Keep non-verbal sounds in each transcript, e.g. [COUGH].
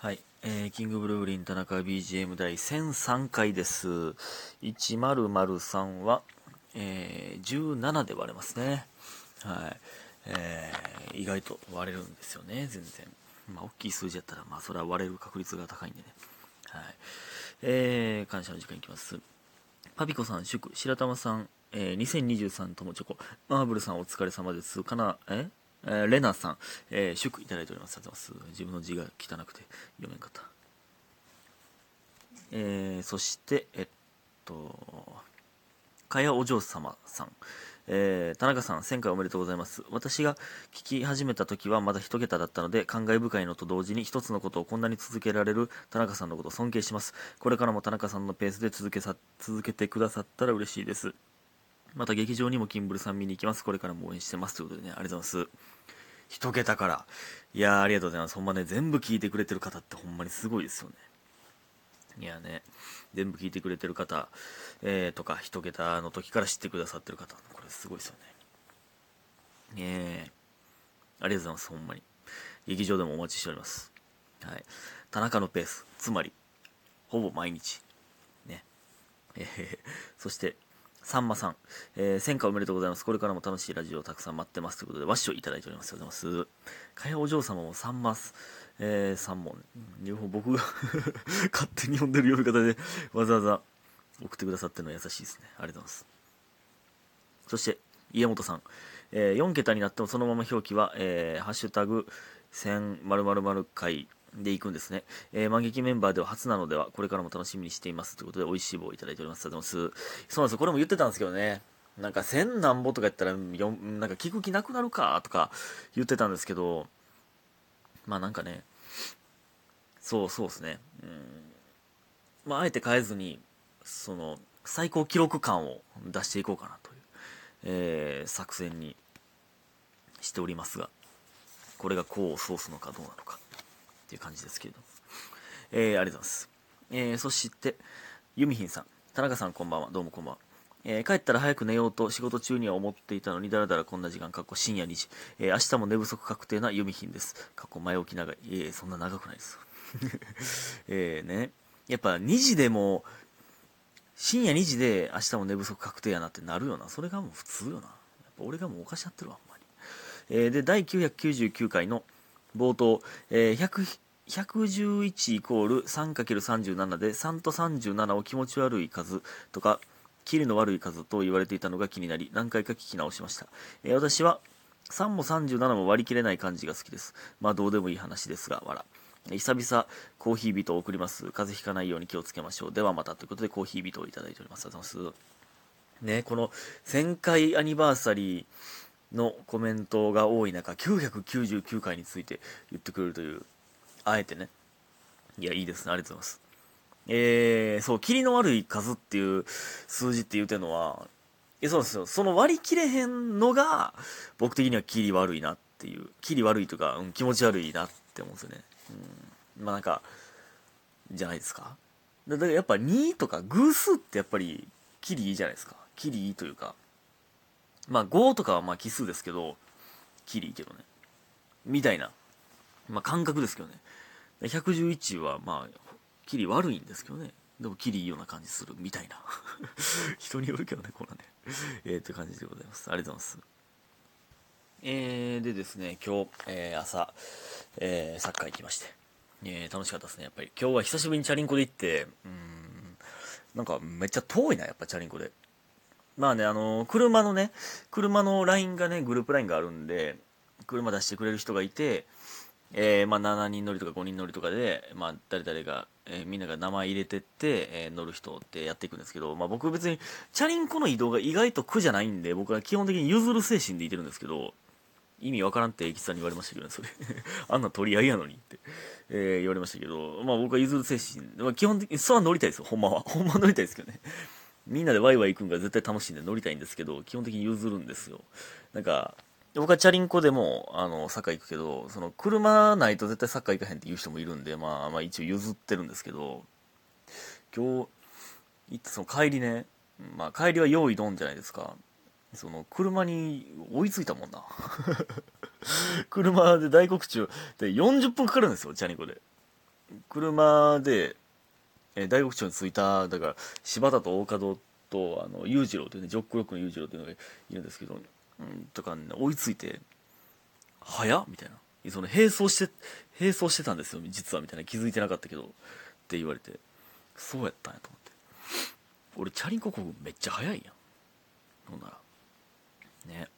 はい、えー、キングブルーリン田中 BGM 第1003回です。1003は、えー、17で割れますね。はい。えー、意外と割れるんですよね、全然。まあ、大きい数字やったら、まあ、それは割れる確率が高いんでね。はい。えー、感謝の時間いきます。パピコさん、祝、白玉さん、えー、2023ともチョコ、マーブルさんお疲れ様です。かな、え？えーレナさん、えー祝いただいております。ありがとうございます。自分の字が汚くて読めんかった。えーそして、えっと、かやお嬢様さん。えー田中さん、1000回おめでとうございます。私が聞き始めた時はまだ一桁だったので、感慨深いのと同時に一つのことをこんなに続けられる田中さんのことを尊敬します。これからも田中さんのペースで続けさ続けてくださったら嬉しいです。また劇場にもキンブルさん見に行きます。これからも応援してます。ということでね、ありがとうございます。一桁から。いやー、ありがとうございます。ほんまね、全部聞いてくれてる方ってほんまにすごいですよね。いやね、全部聞いてくれてる方、えー、とか、一桁の時から知ってくださってる方、これすごいですよね。えー、ありがとうございます、ほんまに。劇場でもお待ちしております。はい。田中のペース、つまり、ほぼ毎日。ね。えー、そして、さんまさん、えー、1000回おめでとうございます。これからも楽しいラジオをたくさん待ってます。ということで、わっしょいただいております。ありがとうございます。かやお嬢様もさんます。えー、3問。両方僕が [LAUGHS] 勝手に呼んでる呼び方で、わざわざ送ってくださってるのは優しいですね。ありがとうございます。そして、家元さん。えー4桁になってもそのまま表記は、えーハッシュタグ1000〇〇回でいくんですね。えー、万劇メンバーでは初なのでは、これからも楽しみにしています。ということで、美味しい棒をいただいております。ありがとうございます。そうなんですよ。これも言ってたんですけどね。なんか、千何ぼとかやったら、よなんか聞く気なくなるか、とか言ってたんですけど、まあなんかね、そうそうですね。うん。まあ、あえて変えずに、その、最高記録感を出していこうかなという、えー作戦にしておりますが、これが功を奏すのかどうなのかっていう感じですけれども。えー、ありがとうございます。えー、そして、ユミヒンさん。田中さんこんばんは。どうもこんばんは。えー帰ったら早く寝ようと仕事中には思っていたのにだらだらこんな時間、かっこ深夜2時。えー明日も寝不足確定なユミヒンです。かっこ前置き長い。えーそんな長くないです。[LAUGHS] えーね。やっぱ2時でも、深夜2時で明日も寝不足確定やなってなるよな。それがもう普通よな。やっぱ俺がもうおかしなってるわ、ほんまに。えーで、第999回の冒頭、えー100 111イコール 3×37 で3と37を気持ち悪い数とか、キリの悪い数と言われていたのが気になり、何回か聞き直しました。えー私は3も37も割り切れない感じが好きです。まあどうでもいい話ですが、わら。久々コーヒービートを送ります。風邪ひかないように気をつけましょう。ではまたということでコーヒービートをいただいております。ありがとうございます。ね、この1000回アニバーサリーのコメントが多い中、999回について言ってくれるという、あえてね。いや、いいですね。ありがとうございます。えー、そう、霧の悪い数っていう数字って言うてるのは、えそうですよ。その割り切れへんのが、僕的には霧悪いなっていう、霧悪いというか、うん気持ち悪いなって思うんですよね。うん。まあなんか、じゃないですか。だからやっぱ2とか偶数ってやっぱり、キリいいじゃないですか。キリいいというか。まあ5とかはまあ奇数ですけど、キリいいけどね。みたいな。まあ感覚ですけどね。111はまあ、キリ悪いんですけどね。でもキリいいような感じするみたいな。[LAUGHS] 人によるけどね、これはね。えー、という感じでございます。ありがとうございます。えー、でですね、今日、えー朝、えーサッカー行きまして。えー楽しかったですね、やっぱり。今日は久しぶりにチャリンコで行って、うん、なんかめっちゃ遠いな、やっぱチャリンコで。まあね、あの車のね、車の LINE がね、グループ LINE があるんで、車出してくれる人がいて、えーまあ、7人乗りとか5人乗りとかで、まあ、誰々が、えーみんなが名前入れてって、えー乗る人ってやっていくんですけど、まあ、僕別にチャリンコの移動が意外と苦じゃないんで僕は基本的に譲る精神でいてるんですけど意味わからんって駅さんに言われましたけどねそれ。[LAUGHS] あんな取り合いやのにって、え言われましたけど、まあ、僕は譲る精神、まあ、基本的にそは乗りたいですよ。ほんまは。ほんま乗りたいですけどね。みんなでワイワイ行くんが絶対楽しいんで乗りたいんですけど基本的に譲るんですよ。なんか僕はチャリンコでもあのサッカー行くけどその車ないと絶対サッカー行かへんっていう人もいるんで、まあ、まあ一応譲ってるんですけど今日行ったその帰りね、まあ、帰りは用意ドンじゃないですか。その車に追いついたもんな。[LAUGHS] 車で大黒中で40分かかるんですよチャリンコで。車で、えー大黒町に着いただから柴田と大門とあの裕次郎というねジョックロックの裕次郎というのがいるんですけど、うん、とか、ね、追いついて「早?」みたいな「その並走して並走してたんですよ実は」みたいな。気づいてなかったけどって言われてそうやったんやと思って。俺チャリンコこぐめっちゃ早いやん。ほんなら。ね。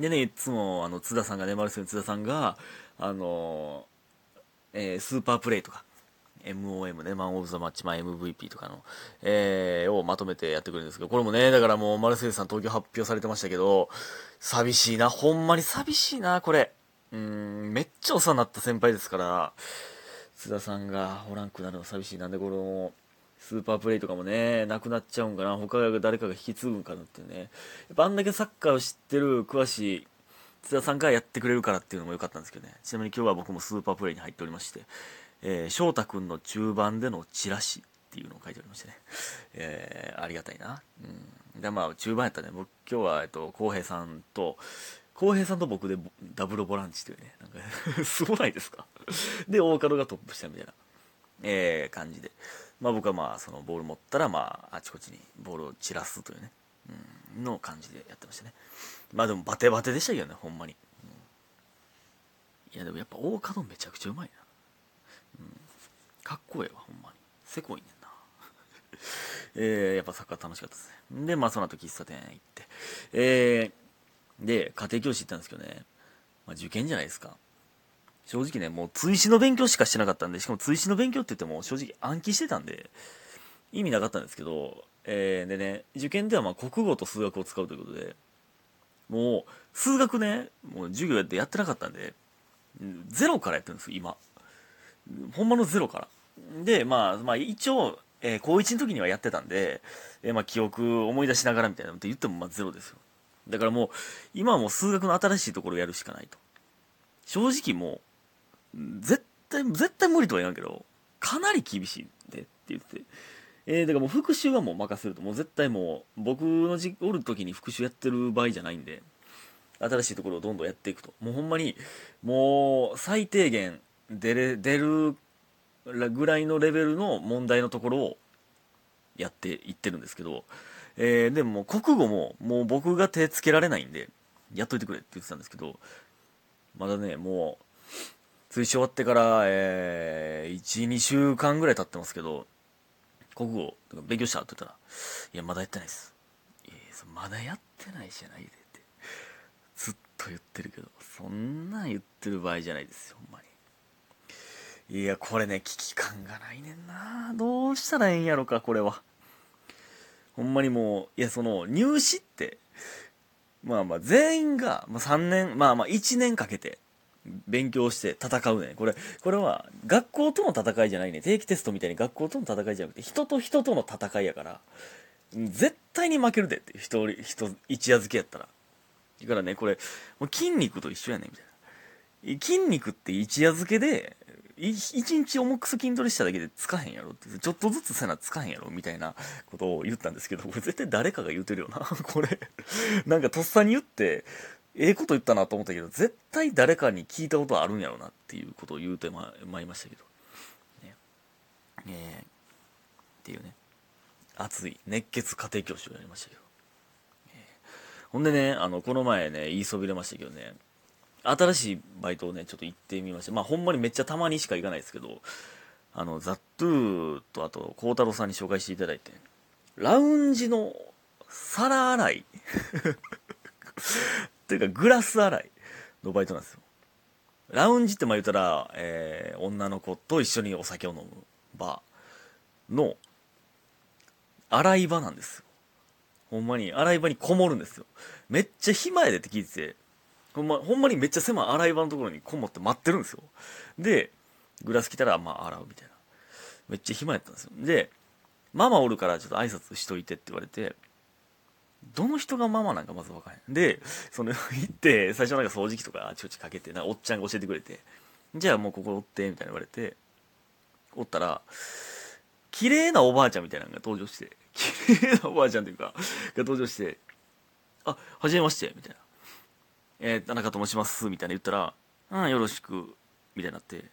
でねいつもあの津田さんがねマルセル津田さんがあのえースーパープレイとか。MOM ね、マン・オブ・ザ・マッチ、まあ、MVP とかの、えーをまとめてやってくれるんですけど、これもね、だからもう、マルセルさん東京発表されてましたけど、寂しいな、ほんまに寂しいな、これ。うーん、めっちゃお世話になった先輩ですから、津田さんがおらんくなるの寂しいなんで、この、スーパープレイとかもね、なくなっちゃうんかな、他が誰かが引き継ぐんかなってね。やっぱあんだけサッカーを知ってる、詳しい、津田さんがやってくれるからっていうのも良かったんですけどね。ちなみに今日は僕もスーパープレイに入っておりまして、えー翔太くんの中盤でのチラシっていうのを書いておりましてね。えーありがたいな。うん。で、まあ、中盤やったね。僕、今日は、えっと、浩平さんと、浩平さんと僕でダブルボランチというね、なんか [LAUGHS] すごないですか？で、大門がトップ下みたいな、えー感じで。まあ僕はまあ、そのボール持ったら、まあ、あちこちにボールを散らすというね、うん、の感じでやってましたね。まあでもバテバテでしたけどね、ほんまに。うんいやでもやっぱ大門めちゃくちゃうまいな。かっこええわ、ほんまに。せこいねんな。[LAUGHS] えー、やっぱサッカー楽しかったですね。で、まあその後喫茶店行って。えー、で、家庭教師行ったんですけどね、まあ受験じゃないですか。正直ね、もう追試の勉強しかしてなかったんで、しかも追試の勉強って言っても正直暗記してたんで、意味なかったんですけど、えー、でね、受験ではま国語と数学を使うということで、もう、数学ね、もう授業やってやってなかったんで、ゼロからやってるんですよ、今。ほんまのゼロから。で、まあ、まあ一応、えー高1の時にはやってたんで、えーまあ記憶思い出しながらみたいなって言ってもまあゼロですよ。だからもう、今はもう数学の新しいところをやるしかないと。正直もう、絶対、絶対無理とは言わんけど、かなり厳しいでって言って。えー、だからもう復習はもう任せると。もう絶対もう、僕のじおる時に復習やってる場合じゃないんで、新しいところをどんどんやっていくと。もうほんまに、もう最低限出れ、出るぐらいのレベルの問題のところをやっていってるんですけど、えーでも国語ももう僕が手つけられないんで、やっといてくれって言ってたんですけど、まだね、もう、追試終わってから、えー、1、2週間ぐらい経ってますけど、国語、勉強したって言ったら、いや、まだやってないです。いやそまだやってないじゃないでって。ずっと言ってるけど、そんなん言ってる場合じゃないですよ、ほんまに。いや、これね、危機感がないねんな。どうしたらええんやろか、これは。ほんまにもう、いや、その、入試って、まあまあ、全員が、まあ3年、まあまあ1年かけて、勉強して戦うね。これ、これは、学校との戦いじゃないね。定期テストみたいに学校との戦いじゃなくて、人と人との戦いやから、絶対に負けるでって、一人、人、一夜漬けやったら。だからね、これ、もう筋肉と一緒やねん、みたいな。筋肉って一夜漬けで、一日重く筋トレしただけでつかへんやろって、ちょっとずつせなつかへんやろみたいなことを言ったんですけど、これ絶対誰かが言うてるよな。[LAUGHS] これ、なんかとっさに言って、ええこと言ったなと思ったけど、絶対誰かに聞いたことあるんやろなっていうことを言うてままいりましたけど。ね。えーっていうね。熱い熱血家庭教師をやりましたけど。えほんでね、あの、この前ね、言いそびれましたけどね、新しいバイトをね、ちょっと行ってみました。まあ、ほんまにめっちゃたまにしか行かないですけど、あの、ザットゥーとあと、孝太郎さんに紹介していただいて、ラウンジの皿洗い [LAUGHS] っていうか、グラス洗いのバイトなんですよ。ラウンジってまあ言ったら、えー女の子と一緒にお酒を飲むバーの洗い場なんですよ。ほんまに洗い場にこもるんですよ。めっちゃ暇やでって聞いてて、ほんま、ほんまにめっちゃ狭い洗い場のところにこもって待ってるんですよ。で、グラス来たら、まあ洗うみたいな。めっちゃ暇やったんですよ。で、ママおるからちょっと挨拶しといてって言われて、どの人がママなんかまず分からへん。で、その、[LAUGHS] 行って、最初なんか掃除機とかあちこちかけて、なんかおっちゃんが教えてくれて、じゃあもうここおって、みたいな言われて、おったら、綺麗なおばあちゃんみたいなのが登場して、綺麗なおばあちゃんっていうか、が登場して、あ、はじめまして、みたいな。えー、田中と申します、みたいな言ったら、うん、よろしく、みたいになって、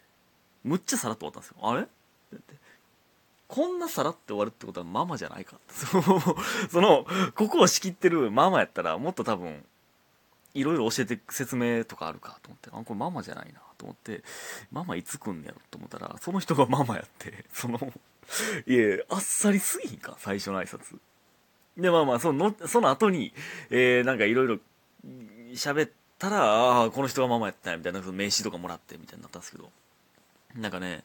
むっちゃさらっと終わったんですよ。あれ？こんなさらって終わるってことはママじゃないか。っ [LAUGHS] てそのそのここを仕切ってるママやったらもっと多分いろいろ教えて説明とかあるかと思って。あこれママじゃないなと思って。ママいつ来んねやろと思ったらその人がママやってそのいやあっさりすぎんか？最初の挨拶。でまあまあそのその後に、えー、なんかいろいろ喋ったらああこの人がママやったみたいなその名刺とかもらってみたいになったんですけどなんかね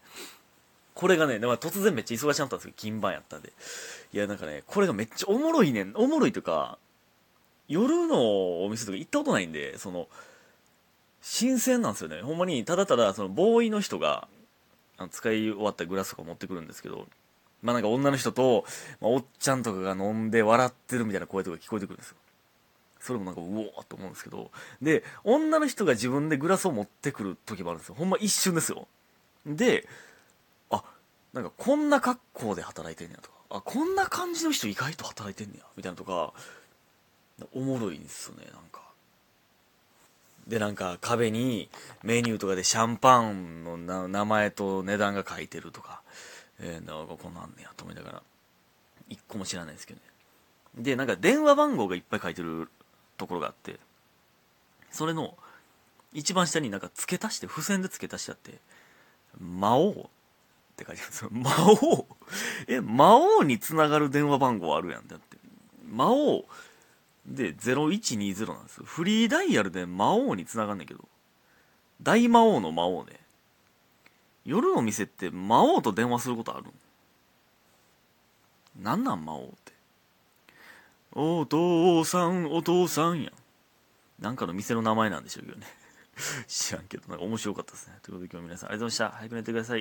これがね、突然めっちゃ忙しかったんですよ。金番やったんで。いや、なんかね、これがめっちゃおもろいねん。おもろいとか、夜のお店とか行ったことないんで、その、新鮮なんですよね。ほんまに、ただただ、その、ボーイの人が、あの使い終わったグラスとか持ってくるんですけど、まあなんか女の人と、まあ、おっちゃんとかが飲んで笑ってるみたいな声とか聞こえてくるんですよ。それもなんか、うおーと思うんですけど、で、女の人が自分でグラスを持ってくる時もあるんですよ。ほんま一瞬ですよ。で、あ、なんかこんな格好で働いてんねやとか、あ、こんな感じの人意外と働いてんねや、みたいなとか、おもろいんですよねなんかでなんか壁にメニューとかでシャンパンの名前と値段が書いてるとかえー、なんかこんなんねやと思いながら一個も知らないですけどねでなんか電話番号がいっぱい書いてるところがあってそれの一番下になんか付け足して付箋で付け足してあって「魔王」って書いてあるんですよ魔王？え魔王につながる電話番号あるやんだって魔王？で、0120なんですよ。フリーダイヤルで魔王に繋がんねんけど。大魔王の魔王ね。夜の店って魔王と電話することあるんなんなん魔王って？お父さん、お父さんやん。なんかの店の名前なんでしょうけどね。[LAUGHS] 知らんけど、なんか面白かったですね。ということで今日皆さんありがとうございました。早く寝てください。